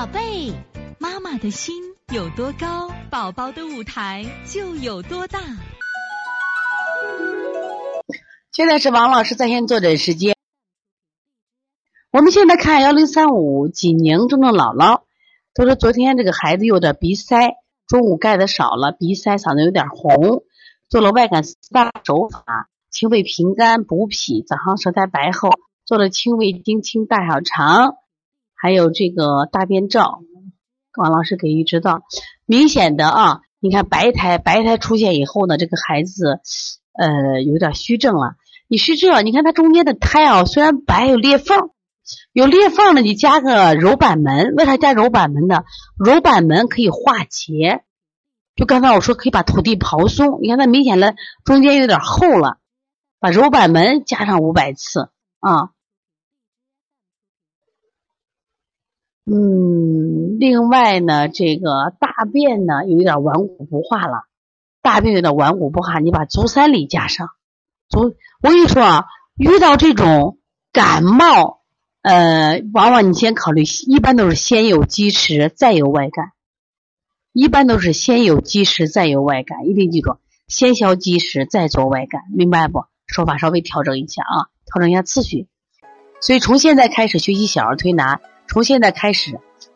宝贝，妈妈的心有多高，宝宝的舞台就有多大。现在是王老师在线坐诊时间。我们现在看幺零三五济宁中的姥姥，她说昨天这个孩子有点鼻塞，中午盖的少了，鼻塞，嗓子有点红，做了外感四大手法：清胃平肝、补脾，早上舌苔白厚，做了清胃经清大小肠。还有这个大便照，王老师给予指导。明显的啊，你看白苔，白苔出现以后呢，这个孩子呃有点虚症了。你虚症，你看它中间的苔啊，虽然白有裂缝，有裂缝呢，你加个揉板门。为啥加揉板门呢？揉板门可以化结。就刚才我说可以把土地刨松，你看它明显的中间有点厚了，把揉板门加上五百次啊。另外呢，这个大便呢有一点顽固不化了，大便有点顽固不化，你把足三里加上。足，我跟你说啊，遇到这种感冒，呃，往往你先考虑，一般都是先有积食，再有外感。一般都是先有积食，再有外感，一定记住，先消积食，再做外感，明白不？说法稍微调整一下啊，调整一下次序。所以从现在开始学习小儿推拿。从现在开始